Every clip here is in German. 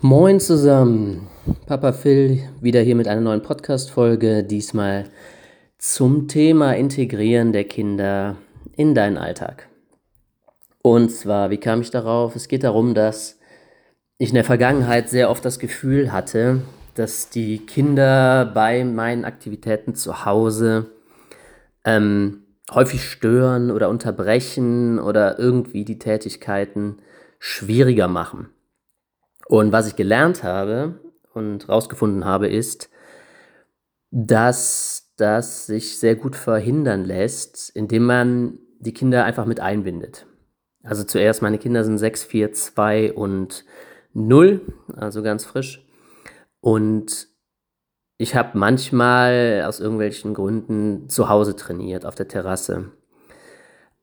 Moin zusammen, Papa Phil wieder hier mit einer neuen Podcast-Folge, diesmal zum Thema Integrieren der Kinder in deinen Alltag. Und zwar, wie kam ich darauf? Es geht darum, dass ich in der Vergangenheit sehr oft das Gefühl hatte, dass die Kinder bei meinen Aktivitäten zu Hause ähm, häufig stören oder unterbrechen oder irgendwie die Tätigkeiten schwieriger machen. Und was ich gelernt habe und rausgefunden habe, ist, dass das sich sehr gut verhindern lässt, indem man die Kinder einfach mit einbindet. Also zuerst, meine Kinder sind 6, 4, 2 und 0, also ganz frisch. Und ich habe manchmal aus irgendwelchen Gründen zu Hause trainiert, auf der Terrasse.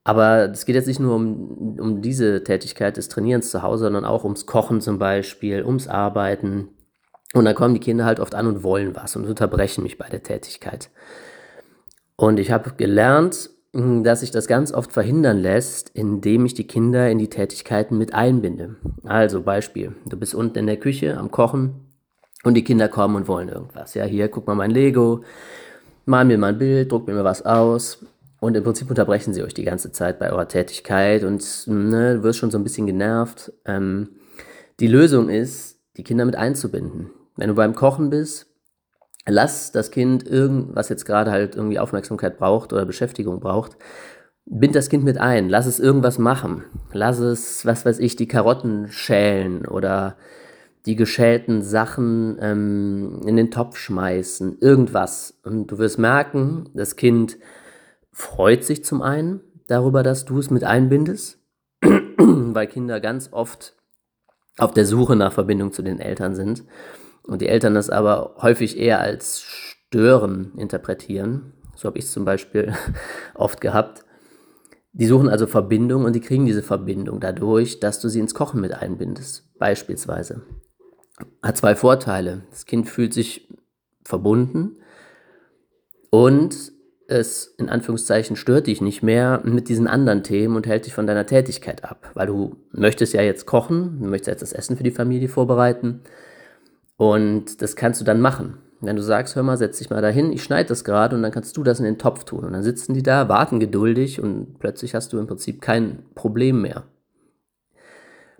Aber es geht jetzt nicht nur um, um diese Tätigkeit des Trainierens zu Hause, sondern auch ums Kochen zum Beispiel, ums Arbeiten. Und dann kommen die Kinder halt oft an und wollen was und unterbrechen mich bei der Tätigkeit. Und ich habe gelernt, hm, dass sich das ganz oft verhindern lässt, indem ich die Kinder in die Tätigkeiten mit einbinde. Also Beispiel, du bist unten in der Küche am Kochen und die Kinder kommen und wollen irgendwas. Ja, hier, guck mal mein Lego, mal mir mal ein Bild, druck mir mal was aus. Und im Prinzip unterbrechen sie euch die ganze Zeit bei eurer Tätigkeit und ne, du wirst schon so ein bisschen genervt. Ähm, die Lösung ist, die Kinder mit einzubinden. Wenn du beim Kochen bist, lass das Kind irgendwas jetzt gerade halt irgendwie Aufmerksamkeit braucht oder Beschäftigung braucht, bind das Kind mit ein, lass es irgendwas machen. Lass es, was weiß ich, die Karotten schälen oder die geschälten Sachen ähm, in den Topf schmeißen, irgendwas. Und du wirst merken, das Kind freut sich zum einen darüber, dass du es mit einbindest, weil Kinder ganz oft auf der Suche nach Verbindung zu den Eltern sind und die Eltern das aber häufig eher als Stören interpretieren. So habe ich es zum Beispiel oft gehabt. Die suchen also Verbindung und die kriegen diese Verbindung dadurch, dass du sie ins Kochen mit einbindest, beispielsweise. Hat zwei Vorteile. Das Kind fühlt sich verbunden und es in Anführungszeichen stört dich nicht mehr mit diesen anderen Themen und hält dich von deiner Tätigkeit ab, weil du möchtest ja jetzt kochen, du möchtest jetzt das Essen für die Familie vorbereiten und das kannst du dann machen. Wenn du sagst, hör mal, setz dich mal dahin, ich schneide das gerade und dann kannst du das in den Topf tun und dann sitzen die da, warten geduldig und plötzlich hast du im Prinzip kein Problem mehr.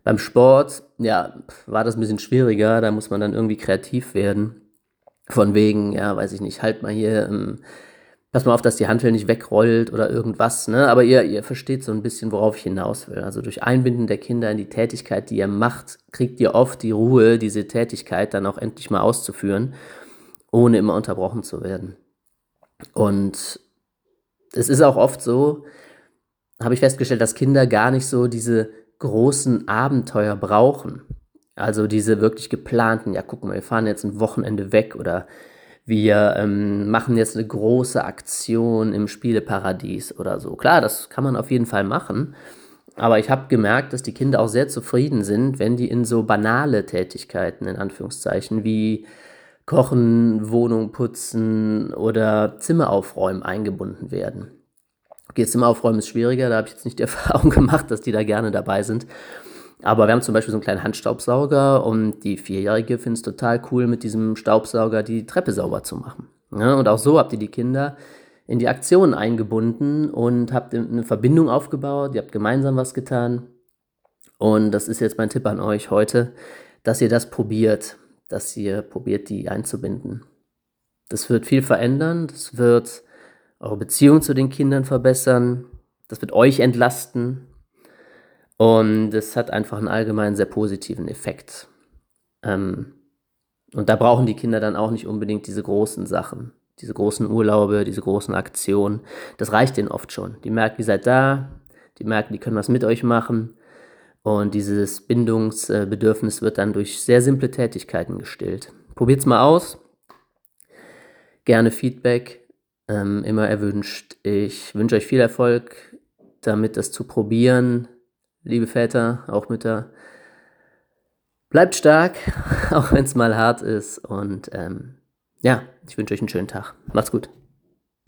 Beim Sport, ja, war das ein bisschen schwieriger, da muss man dann irgendwie kreativ werden. Von wegen, ja, weiß ich nicht, halt mal hier ähm, pass mal auf, dass die Handel nicht wegrollt oder irgendwas, ne? Aber ihr, ihr versteht so ein bisschen, worauf ich hinaus will. Also durch Einbinden der Kinder in die Tätigkeit, die ihr macht, kriegt ihr oft die Ruhe, diese Tätigkeit dann auch endlich mal auszuführen, ohne immer unterbrochen zu werden. Und es ist auch oft so, habe ich festgestellt, dass Kinder gar nicht so diese großen Abenteuer brauchen. Also diese wirklich geplanten, ja, guck mal, wir fahren jetzt ein Wochenende weg oder wir ähm, machen jetzt eine große Aktion im Spieleparadies oder so. Klar, das kann man auf jeden Fall machen. Aber ich habe gemerkt, dass die Kinder auch sehr zufrieden sind, wenn die in so banale Tätigkeiten, in Anführungszeichen, wie Kochen, Wohnung putzen oder Zimmer aufräumen eingebunden werden. Okay, Zimmer aufräumen ist schwieriger, da habe ich jetzt nicht die Erfahrung gemacht, dass die da gerne dabei sind. Aber wir haben zum Beispiel so einen kleinen Handstaubsauger und die Vierjährige findet es total cool, mit diesem Staubsauger die Treppe sauber zu machen. Ja, und auch so habt ihr die Kinder in die Aktion eingebunden und habt eine Verbindung aufgebaut, ihr habt gemeinsam was getan. Und das ist jetzt mein Tipp an euch heute, dass ihr das probiert, dass ihr probiert, die einzubinden. Das wird viel verändern, das wird eure Beziehung zu den Kindern verbessern, das wird euch entlasten, und es hat einfach einen allgemein sehr positiven Effekt. Ähm, und da brauchen die Kinder dann auch nicht unbedingt diese großen Sachen, diese großen Urlaube, diese großen Aktionen. Das reicht denen oft schon. Die merken, ihr seid da, die merken, die können was mit euch machen. Und dieses Bindungsbedürfnis wird dann durch sehr simple Tätigkeiten gestillt. Probiert's mal aus. Gerne Feedback, ähm, immer erwünscht. Ich wünsche euch viel Erfolg damit, das zu probieren liebe Väter, auch Mütter, bleibt stark, auch wenn es mal hart ist. Und ähm, ja, ich wünsche euch einen schönen Tag. Macht's gut.